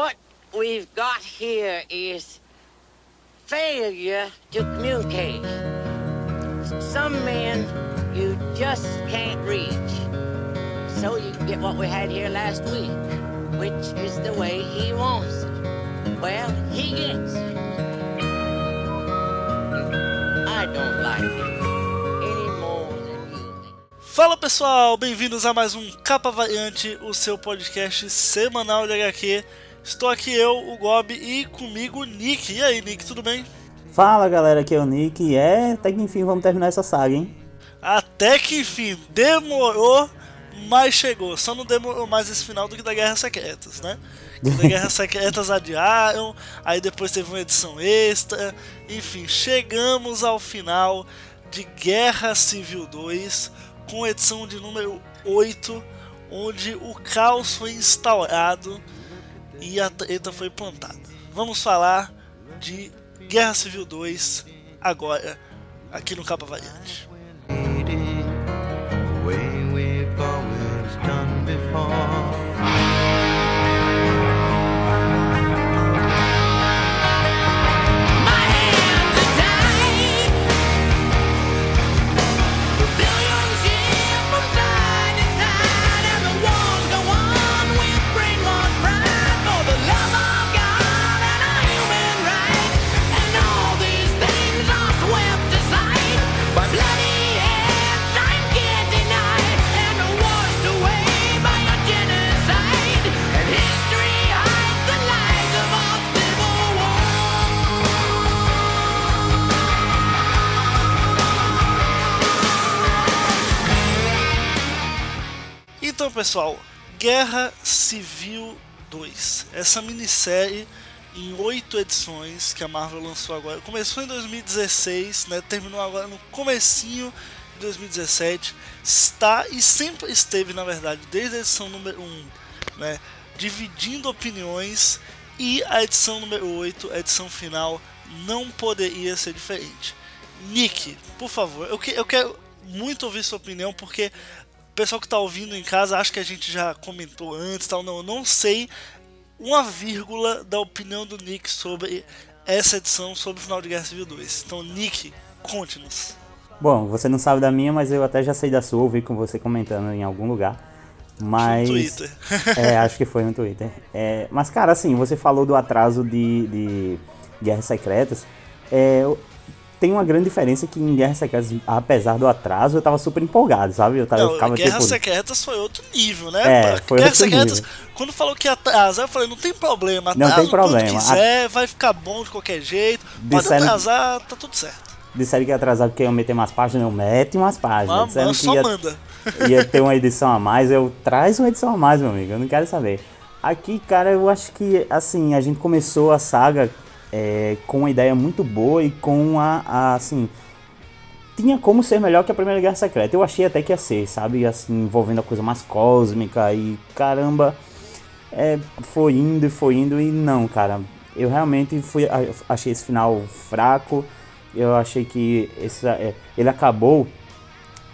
what we've got here is failure to communicate. Some men you just can't reach. So you get what we had here last week, which is the way he wants it. Well, he gets it. I don't like it. Fala pessoal, bem-vindos a mais um Capa Variante, o seu podcast semanal de HQ. Estou aqui eu, o Gob, e comigo o Nick. E aí, Nick, tudo bem? Fala galera, aqui é o Nick e é, até que enfim vamos terminar essa saga, hein? Até que enfim, demorou, mas chegou. Só não demorou mais esse final do que da Guerra Secretas, né? Que da Guerra Secretas adiaram, aí depois teve uma edição extra. Enfim, chegamos ao final de Guerra Civil 2, com edição de número 8, onde o caos foi instaurado e a treta foi plantada. Vamos falar de Guerra Civil 2 agora, aqui no Capa Variante. Então, pessoal, Guerra Civil 2. Essa minissérie em oito edições que a Marvel lançou agora. Começou em 2016, né? Terminou agora no comecinho de 2017. Está e sempre esteve, na verdade, desde a edição número 1, né? Dividindo opiniões. E a edição número 8, a edição final, não poderia ser diferente. Nick, por favor, eu, que- eu quero muito ouvir sua opinião, porque pessoal que tá ouvindo em casa acha que a gente já comentou antes, tal. Não, eu não sei uma vírgula da opinião do Nick sobre essa edição, sobre o final de Guerra Civil 2. Então, Nick, conte-nos. Bom, você não sabe da minha, mas eu até já sei da sua, ouvi com você comentando em algum lugar. Mas. No Twitter. é, acho que foi no Twitter. É, mas, cara, assim, você falou do atraso de, de Guerras Secretas. É, tem uma grande diferença que em Guerras Secretas, apesar do atraso, eu tava super empolgado, sabe? Eu, tava, eu Não, ficava Guerra tipo. Secretas foi outro nível, né? É, foi Guerra outro Secretas, nível. quando falou que ia atrasar, eu falei, não tem problema, Não atrasa tem problema. quiser, vai ficar bom de qualquer jeito, pode Disseram- atrasar, tá tudo certo. Disseram que ia atrasar porque iam meter umas páginas, eu mete umas páginas. Mas, Disseram só ia, manda. ia ter uma edição a mais, eu traz uma edição a mais, meu amigo, eu não quero saber. Aqui, cara, eu acho que, assim, a gente começou a saga é, com uma ideia muito boa e com a, a, assim, tinha como ser melhor que a Primeira Guerra Secreta. Eu achei até que ia ser, sabe, assim, envolvendo a coisa mais cósmica e, caramba, é, foi indo e foi indo e não, cara. Eu realmente fui, achei esse final fraco. Eu achei que esse, é, ele acabou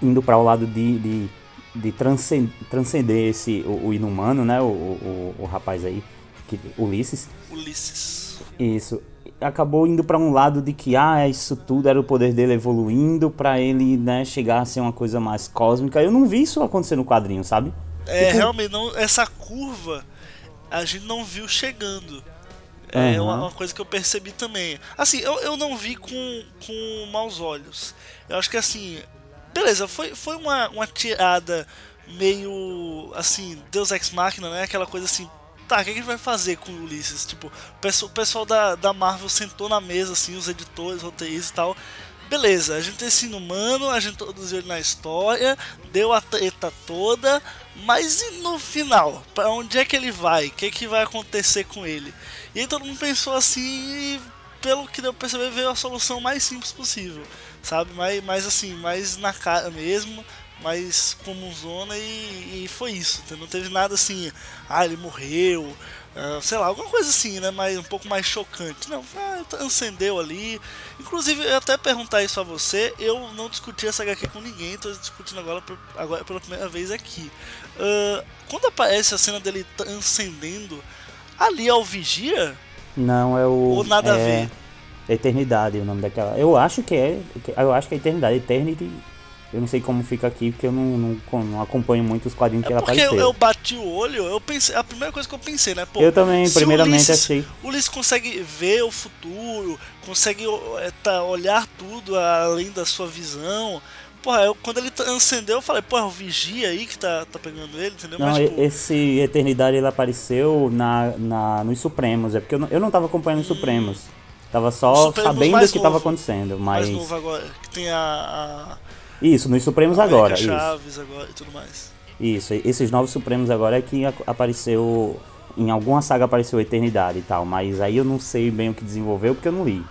indo para o lado de, de, de transcen- transcender esse, o, o inumano, né? O, o, o rapaz aí, que, Ulisses. Ulisses. Isso. Acabou indo para um lado de que, ah, isso tudo era o poder dele evoluindo para ele, né, chegar a ser uma coisa mais cósmica. Eu não vi isso acontecer no quadrinho, sabe? É, Tipo- realmente, não, essa curva a gente não viu chegando. É uma, uma coisa que eu percebi também. Assim, eu, eu não vi com, com maus olhos. Eu acho que assim, beleza, foi, foi uma, uma tirada meio assim, Deus Ex Machina, né? Aquela coisa assim, tá, o que a gente vai fazer com o Ulisses? Tipo, o pessoal, da, da Marvel sentou na mesa, assim, os editores, roteiristas e tal. Beleza, a gente tem esse inumano, a gente introduziu ele na história, deu a treta toda, mas e no final? Pra onde é que ele vai? O que, que vai acontecer com ele? E aí todo mundo pensou assim e pelo que deu pra perceber veio a solução mais simples possível, sabe? Mais, mais assim, mais na cara mesmo, mais comunzona e, e foi isso, não teve nada assim, ah, ele morreu, ah, sei lá, alguma coisa assim, né? Mas um pouco mais chocante. Não, ah, transcendeu ali. Inclusive, eu até perguntar isso a você, eu não discuti essa HQ com ninguém, tô discutindo agora, agora pela primeira vez aqui. Ah, quando aparece a cena dele transcendendo, Ali é o Vigia? Não, é o. Ou nada a é ver? Eternidade, o nome daquela. Eu acho que é. Eu acho que é Eternidade. Eternity. Eu não sei como fica aqui, porque eu não, não, não acompanho muito os quadrinhos que É ela porque eu, apareceu. eu bati o olho, eu pensei, a primeira coisa que eu pensei, né? Pô, Eu também, primeiramente, Ulisses- achei. O Ulisses consegue ver o futuro, consegue é, tá, olhar tudo além da sua visão. Porra, eu, quando ele transcendeu, eu falei, porra, é o Vigia aí que tá, tá pegando ele, entendeu? Não, Mas, tipo, esse Eternidade ele apareceu na, na, nos Supremos. É porque eu não, eu não tava acompanhando os Supremos. Tava só Hum. Sabendo o que tava novo. acontecendo. Mas. mais novo agora, que tem a. Isso, nos Supremos agora. América Isso. Chaves agora e tudo mais. Isso, esses novos Supremos agora é que apareceu. Em alguma saga apareceu Eternidade e tal, mas aí eu não sei bem o que desenvolveu porque eu não li.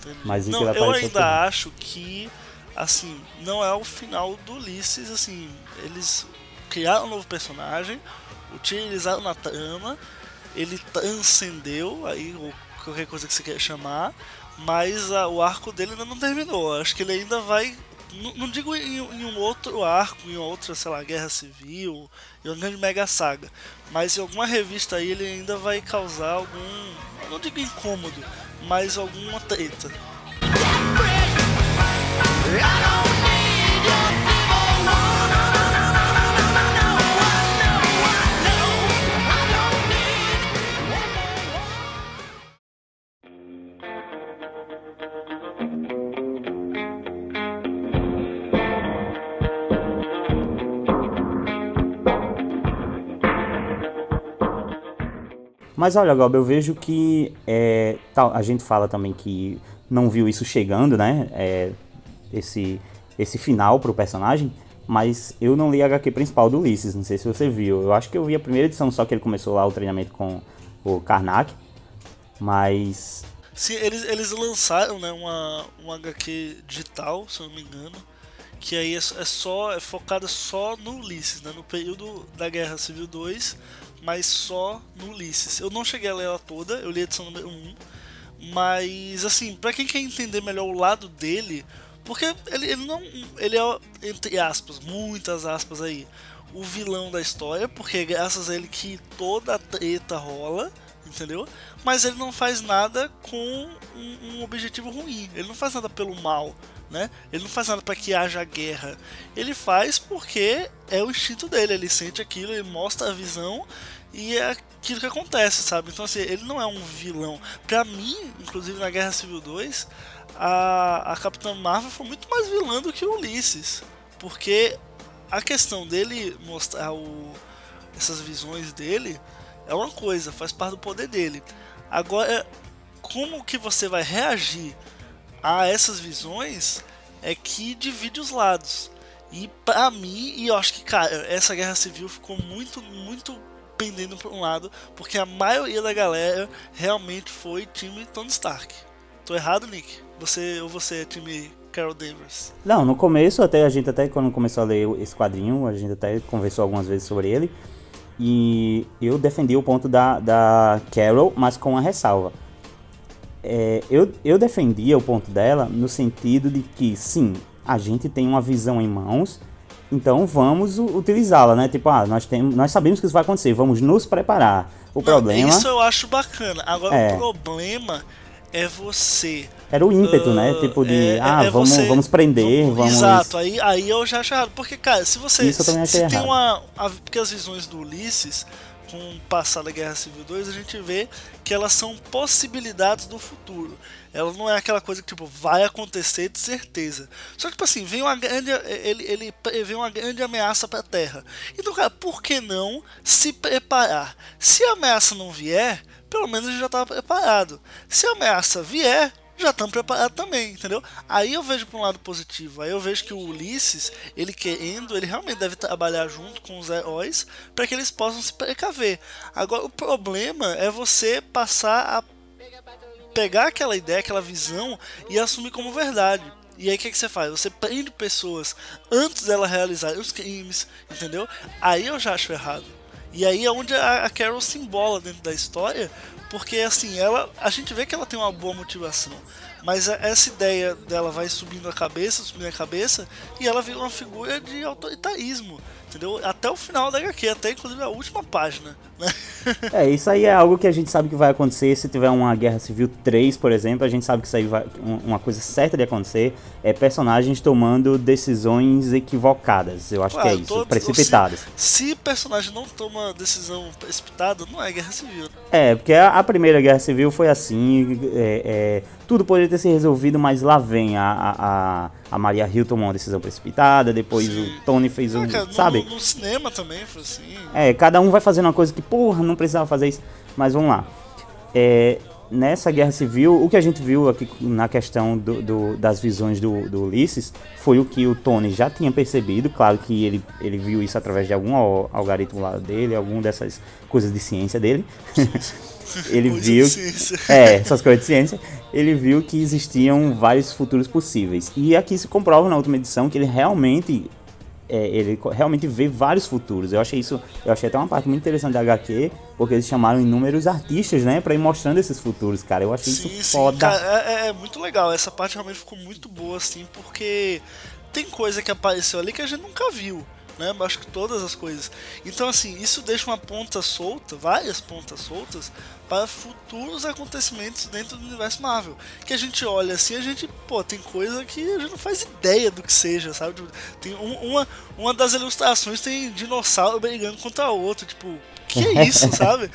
Entendi. Mas não, eu ainda bom. acho que, assim, não é o final do Ulisses, assim, eles criaram um novo personagem, utilizaram na trama, ele transcendeu, aí, qualquer coisa que você queira chamar, mas a- o arco dele ainda não terminou. Acho que ele ainda vai. Não, não digo em, em um outro arco, em outra, sei lá, guerra civil, em uma grande mega saga, mas em alguma revista aí ele ainda vai causar algum. Não digo incômodo, mas alguma treta. Mas olha, Gob, eu vejo que é, tal, a gente fala também que não viu isso chegando, né? É, esse, esse final pro personagem. Mas eu não li a HQ principal do Ulisses, não sei se você viu. Eu acho que eu vi a primeira edição, só que ele começou lá o treinamento com o Karnak. Mas Sim, eles, eles lançaram né, uma, uma HQ digital, se eu não me engano, que aí é, é só é focada só no Ulisses, né, no período da Guerra Civil 2, mas só no Ulisses. Eu não cheguei a ler ela toda, eu li a edição número 1, mas assim, pra quem quer entender melhor o lado dele, porque ele, ele não. Ele é, entre aspas, muitas aspas aí, o vilão da história, porque é graças a ele que toda a treta rola, entendeu? Mas ele não faz nada com um, um objetivo ruim, ele não faz nada pelo mal, né? Ele não faz nada para que haja guerra. Ele faz porque é o instinto dele, ele sente aquilo, ele mostra a visão e é aquilo que acontece, sabe? Então assim, ele não é um vilão. Pra mim, inclusive na Guerra Civil 2, a, a Capitã Marvel foi muito mais vilã do que o Ulisses. Porque a questão dele mostrar o, essas visões dele é uma coisa, faz parte do poder dele. Agora, como que você vai reagir a essas visões é que divide os lados. E pra mim, e eu acho que, cara, essa guerra civil ficou muito, muito pendendo para um lado, porque a maioria da galera realmente foi time Tony Stark. Tô errado, Nick? Você ou você é time Carol Danvers? Não, no começo, até a gente até quando começou a ler esse quadrinho, a gente até conversou algumas vezes sobre ele. E eu defendi o ponto da, da Carol, mas com uma ressalva. É, eu, eu defendia o ponto dela no sentido de que, sim, a gente tem uma visão em mãos, então vamos utilizá-la, né? Tipo, ah, nós, temos, nós sabemos que isso vai acontecer, vamos nos preparar. O Não, problema Isso eu acho bacana. Agora, É. o problema é você era o ímpeto, né? Ah, Tipo de, é- ah, é vamos, você- vamos prender, vamos... Exato, aí, aí eu já acho errado. Porque, cara, se você. Isso se, se tem uma. a- porque as visões do Ulisses, com o passado da Guerra Civil 2, a gente vê que elas são possibilidades do futuro. Ela não é aquela coisa que, tipo, vai acontecer de certeza. Só que, tipo assim, vem uma grande. Ele, ele prevê uma grande ameaça pra Terra. Então, cara, por que não se preparar? Se a ameaça não vier, pelo menos a gente já estava preparado. Se a ameaça vier, já estamos preparados também, entendeu? Aí eu vejo para um lado positivo. Aí eu vejo que o Ulisses, ele querendo, ele realmente deve trabalhar junto com os heróis para que eles possam se precaver. Agora, o problema é você passar a pegar aquela ideia, aquela visão e assumir como verdade. E aí o que, que você faz? Você prende pessoas antes dela realizar os crimes, entendeu? Aí eu já acho errado. E aí é onde a, Carol se embola dentro da história, porque assim, ela, a gente vê que ela tem uma boa motivação, mas essa ideia dela vai subindo a cabeça, subindo a cabeça, e ela vira uma figura de autoritarismo, entendeu? Até o final da HQ, até inclusive a última página É, isso aí é algo que a gente sabe que vai acontecer se tiver uma Guerra Civil 3, por exemplo, a gente sabe que isso aí vai um- uma coisa certa de acontecer é personagens tomando decisões equivocadas. Eu acho que é Claro, isso, precipitadas. Se, se personagem não toma decisão precipitada, não é guerra civil. né? É, porque a, a primeira guerra civil foi assim, é, é, tudo poderia ter se resolvido, mas lá vem a, a, a, a Maria Hill tomou uma decisão precipitada, depois Sim. o Tony fez um, cara, no- sabe? No, no cinema também foi assim. É, cada um vai fazendo uma coisa que, porra, não precisava fazer isso. Mas vamos lá. É, nessa guerra civil, o que a gente viu aqui na questão do, do- das visões do, do Ulisses foi o que o Tony já tinha percebido. Claro que ele, ele viu isso através de algum al- algoritmo lá dele, algum dessas coisas de ciência dele. ele Coisa viu. de. É, essas coisas de ciência. Ele viu que existiam vários futuros possíveis. E aqui se comprova na última edição que ele realmente é, ele realmente vê vários futuros. Eu achei isso, eu achei até uma parte muito interessante da HQ, porque eles chamaram inúmeros artistas, né, para ir mostrando esses futuros, cara. Eu achei Sim, isso sim, foda. cara, é, é- é muito legal. Essa parte realmente ficou muito boa, assim, porque tem coisa que apareceu ali que a gente nunca viu, né? Acho que todas as coisas. Então, assim, isso deixa uma ponta solta, várias pontas soltas, para futuros acontecimentos dentro do universo Marvel. Que a gente olha assim, a gente, pô, tem coisa que a gente não faz ideia do que seja, sabe? Tipo, Tem um- uma, uma das ilustrações tem dinossauro brigando contra outro, tipo, que é isso, sabe?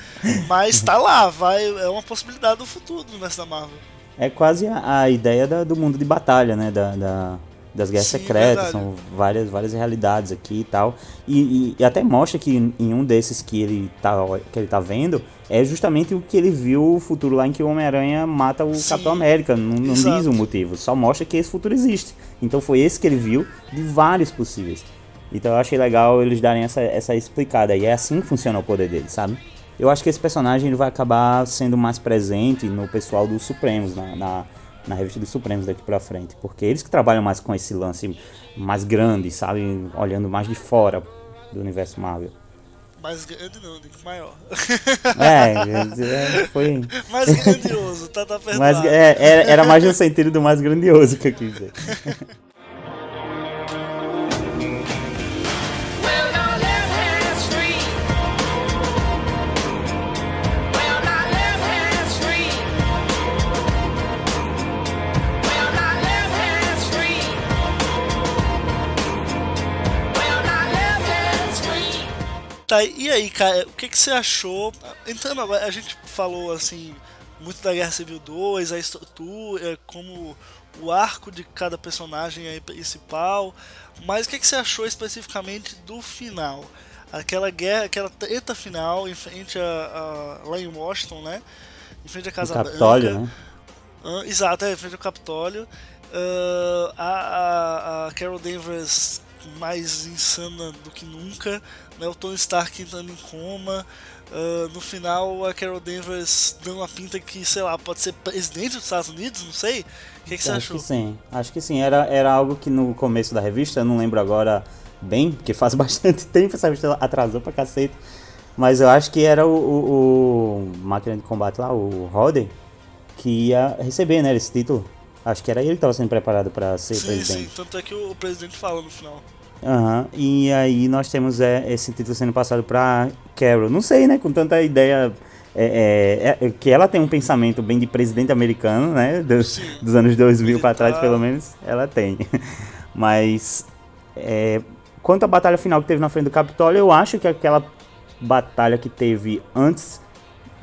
Mas tá lá, vai, é uma possibilidade do futuro do universo da Marvel. É quase a, a ideia da- do mundo de batalha, né, da, da- das guerras Sim, secretas, verdade. são várias, várias realidades aqui e tal. E, e- e até mostra que em em um desses que ele, tá, que ele tá vendo, é justamente o que ele viu o futuro lá em que o Homem-Aranha mata o Sim, Capitão América. Não, não diz o motivo, só mostra que esse futuro existe. Então foi esse que ele viu de vários possíveis. Então eu achei legal eles darem essa, essa explicada. E é assim que funciona o poder dele, sabe? Eu acho que esse personagem ele vai acabar sendo mais presente no pessoal dos Supremos, na, na, na revista dos Supremos daqui pra frente. Porque eles que trabalham mais com esse lance mais grande, sabe? Olhando mais de fora do universo Marvel. Mais grande não, digo maior. É, é, foi. Mais grandioso, tá, tá perdoado. Mais, é, era, era mais no sentido do mais grandioso que eu quis dizer. Tá, e aí, cara, o que, que você achou? Entrando agora, a gente falou assim muito da Guerra Civil 2, a estrutura, como o arco de cada personagem aí principal, mas o que, que você achou especificamente do final? Aquela guerra, aquela treta final em frente a, a- lá em Washington, né? Em frente à O Casa Capitólio, Branca. né? Ah, exato, é, em frente ao Capitólio. Ah, a, a, a Carol Danvers mais insana do que nunca. Né? O Tony Stark entrando em coma. Ah, no final, a Carol Danvers dando uma pinta que, sei lá, pode ser presidente dos Estados Unidos, não sei. O que, que você acho achou? que sim, acho que sim. Era, era algo que no começo da revista, eu não lembro agora bem, porque faz bastante tempo essa revista atrasou pra cacete. Mas eu acho que era o, o, o máquina de combate lá, o Rodden, que ia receber, né, esse título. Acho que era ele que estava sendo preparado para ser Sim, sim, presidente. tanto é que o, presidente fala no final. Aham, E aí nós temos é, esse título sendo passado pra Carol. Não sei, né? Com tanta ideia. é, é, é, que ela tem um pensamento bem de presidente americano, né? Dos, Sim. dos anos 2000 pra trás, Militar. pelo menos, ela tem. Mas. é, quanto à batalha final que teve na frente do Capitólio, eu acho que aquela batalha que teve antes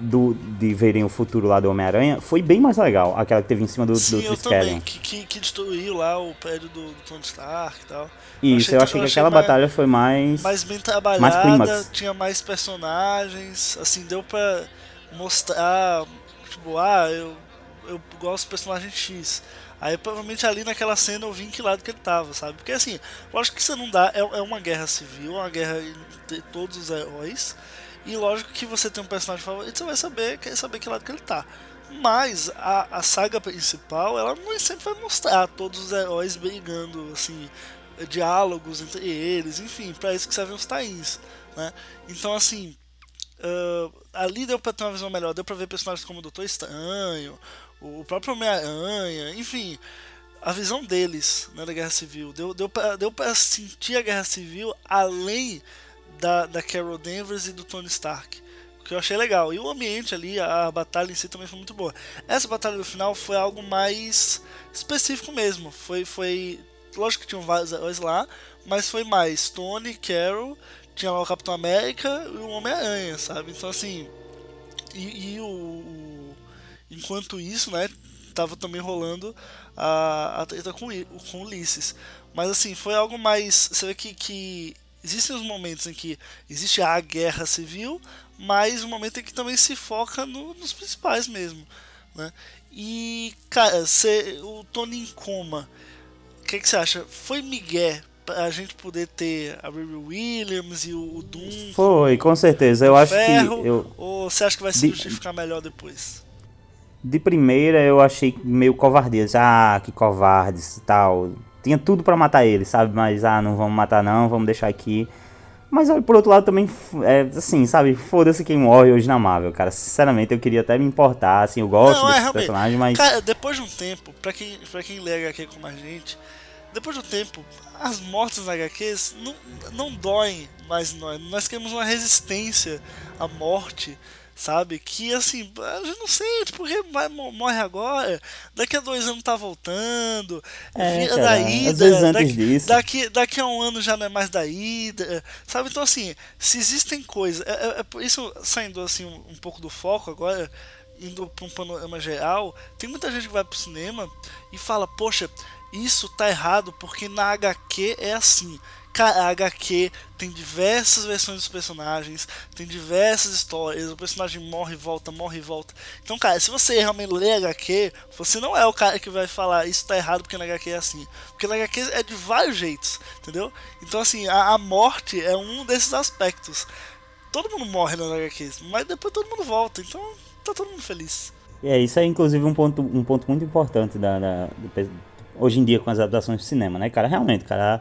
do, de verem o futuro lá do Homem-Aranha foi bem mais legal. Aquela que teve em cima do, Sim, do eu também, que, que, que destruiu lá o prédio do, do Tony Stark e tal. Isso, eu achei, eu que aquela mais- batalha foi mais. mais bem Mais trabalhada, clímax. tinha mais personagens, assim, deu pra mostrar, tipo, ah, eu, eu gosto do personagem X. Aí provavelmente ali naquela cena eu vi em que lado que ele tava, sabe? Porque assim, lógico que você não dá, é, é uma guerra civil, é uma guerra entre todos os heróis. E lógico que você tem um personagem favorito, você vai saber, quer saber que lado que ele tá. Mas a, a saga principal, ela não sempre vai mostrar todos os heróis brigando, assim, diálogos entre eles, enfim, para isso que servem os tains, né? Então, assim, ah, ali deu pra ter uma visão melhor, deu pra ver personagens como o Doutor Estranho, o próprio Homem-Aranha, enfim, a visão deles né, da Guerra Civil. Deu, deu, pra, deu pra sentir a Guerra Civil além da, da Carol Danvers e do Tony Stark. que eu achei legal. E o ambiente ali, a batalha em si também foi muito boa. Essa batalha do final foi algo mais específico mesmo. Foi, foi lógico que tinham vários heróis lá, mas foi mais Tony, Carol, tinha lá o Capitão América e o Homem-Aranha, sabe? Então assim, e, e o, o- enquanto isso, né, tava também rolando a, a treta com, com Ulisses. Mas assim, foi algo mais. Você vê que, que existem os momentos em que existe a guerra civil, mas o momento em que também se foca no- nos principais mesmo. Né? E, cara, cê, o Tony em coma, o que, você acha? Foi Miguel pra gente poder ter a Riri Williams e o, o Doom Foi, com certeza. Eu acho ferro, que. Eu, ou você acha que vai se De- justificar melhor depois? de primeira eu achei meio covardia. Ah, que covardes e tal. Tinha tudo pra matar ele, sabe? Mas, ah, não vamos matar não, vamos deixar aqui. Mas olha, por outro lado também, é, assim, sabe? Foda-se quem morre hoje na Marvel, cara. Sinceramente, eu queria até me importar, assim, eu gosto Não, é, desses realmente. personagens, mas... Cara, depois de um tempo, pra quem, pra quem lê HQ como a gente, depois de um tempo, as mortes nas HQs não, não doem mais nós. Nós queremos uma resistência à morte, sabe? Que assim, gente não sente, porque vai, mo- morre agora, daqui a dois anos tá voltando, É, vira cara, da ida, daqui, daqui, daqui a um ano já não é mais da ida, sabe? Então assim, se existem coisas, é, é- é isso saindo assim um, um pouco do foco agora, indo para um panorama geral, tem muita gente que vai pro cinema e fala, poxa, isso tá errado porque na HQ é assim. A HQ tem diversas versões dos personagens, tem diversas histórias, o personagem morre e volta, morre e volta. Então, cara, se você realmente lê HQ, você não é o cara que vai falar isso tá errado porque na HQ é assim. Porque na HQ é de vários jeitos, entendeu? Então, assim, a, a morte é um desses aspectos. Todo mundo morre nas HQs, mas depois todo mundo volta, então tá todo mundo feliz. E é, isso é inclusive um ponto, um ponto muito importante da, da- do hoje em dia com as adaptações de cinema, né, cara? Realmente, cara,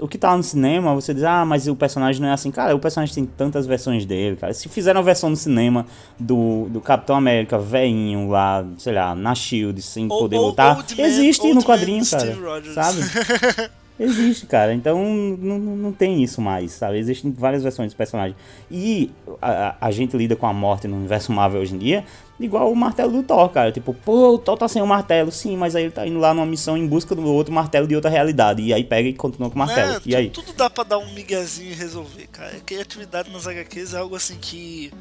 o que tá no cinema, você diz, ah, mas o personagem não é assim. Cara, o personagem tem tantas versões dele, cara. Se fizeram a versão no cinema do, do Capitão América veinho lá, sei lá, na Shield, sem Ou- poder ou- lutar, existe no quadrinho, cara. Sabe? Existe, cara. Então não, não, tem isso mais, sabe? Existem várias versões dos personagens. E a, a- gente lida com a morte no universo Marvel hoje em dia, igual o martelo do Thor, cara. Tipo, pô, o Thor tá sem o martelo, sim, mas aí ele tá indo lá numa missão em busca do outro martelo de outra realidade. E aí pega e continua com o martelo. Né, E aí? tu- Tudo dá pra dar um miguezinho e resolver, cara. A criatividade nas HQs é algo assim que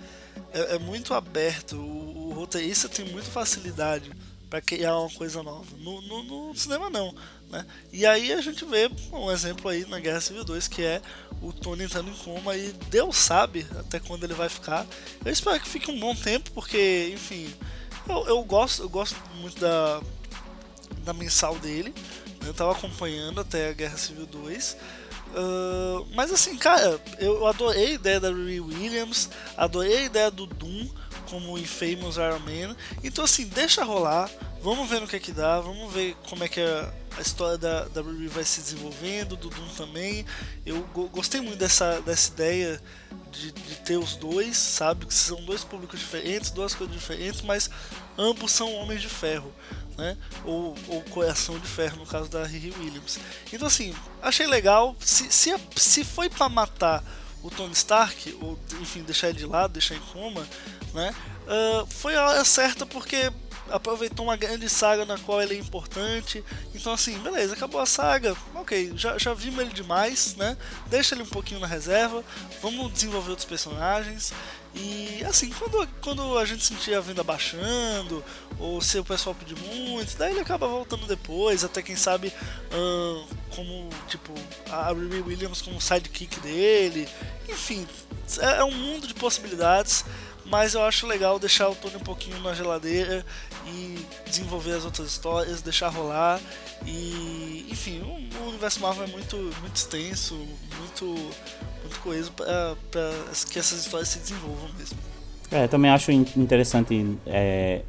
é, é muito aberto. O, o roteirista tem muita facilidade pra criar uma coisa nova. No, no- no cinema não, né? E aí a gente vê um exemplo aí na Guerra Civil 2 que é o Tony entrando em coma e Deus sabe até quando ele vai ficar. Eu espero que fique um bom tempo porque, enfim, eu, eu gosto, eu gosto muito da da mensal dele. né? Eu tava acompanhando até a Guerra Civil 2. Ah, mas assim, cara, eu adorei a ideia da Riri Williams, adorei a ideia do Doom como o Infamous Iron Man. Então assim, deixa rolar, vamos ver no que é que dá, vamos ver como é que a, a história da, da Riri vai se desenvolvendo, do Doom também. Eu go- gostei muito dessa, dessa ideia de, de ter os dois, sabe? Que são dois públicos diferentes, duas coisas diferentes, mas ambos são homens de ferro, né? Ou, ou coração de ferro, no caso da Riri Williams. Então, assim, achei legal. Se, se, se foi pra matar o Tony Stark, ou enfim, deixar ele de lado, deixar em coma, né? ah, foi a hora certa porque aproveitou uma grande saga na qual ele é importante. Então, assim, beleza, acabou a saga. Ok, já, já vimos ele demais, né? Deixa ele um pouquinho na reserva. Vamos desenvolver outros personagens. E assim, quando, quando a gente sentir a venda baixando, ou se o pessoal pedir muito, daí ele acaba voltando depois, até quem sabe ahn, como, tipo, a Riri Williams como sidekick dele. Enfim, é, é um mundo de possibilidades, mas eu acho legal deixar o Tony um pouquinho na geladeira e desenvolver as outras histórias, deixar rolar. E, enfim, o, universo Marvel é muito, muito extenso, muito, muito coeso para que essas histórias se desenvolvam mesmo. É, também acho in- interessante é,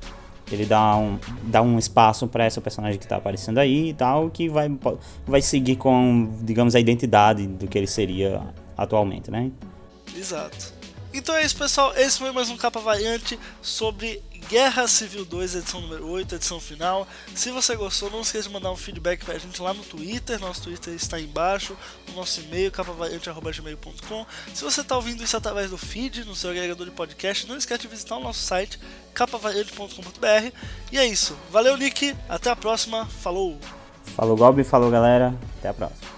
ele dar um, dar um espaço pra essa personagem que tá aparecendo aí e tal, que vai, vai seguir com, digamos, a identidade do que ele seria atualmente, né? Exato. Então é isso, pessoal. Esse foi mais um Capa Variante sobre Guerra Civil 2, edição número 8, edição final. Se você gostou, não esqueça de mandar um feedback pra gente lá no Twitter. Nosso Twitter está aí embaixo. O nosso e-mail, capavariante.gmail.com. Se você está ouvindo isso através do feed, no seu agregador de podcast, não esquece de visitar o nosso site, capavariante.com.br. E é isso. Valeu, Nick. Até a próxima. Falou! Falou, Gob, falou, galera. Até a próxima.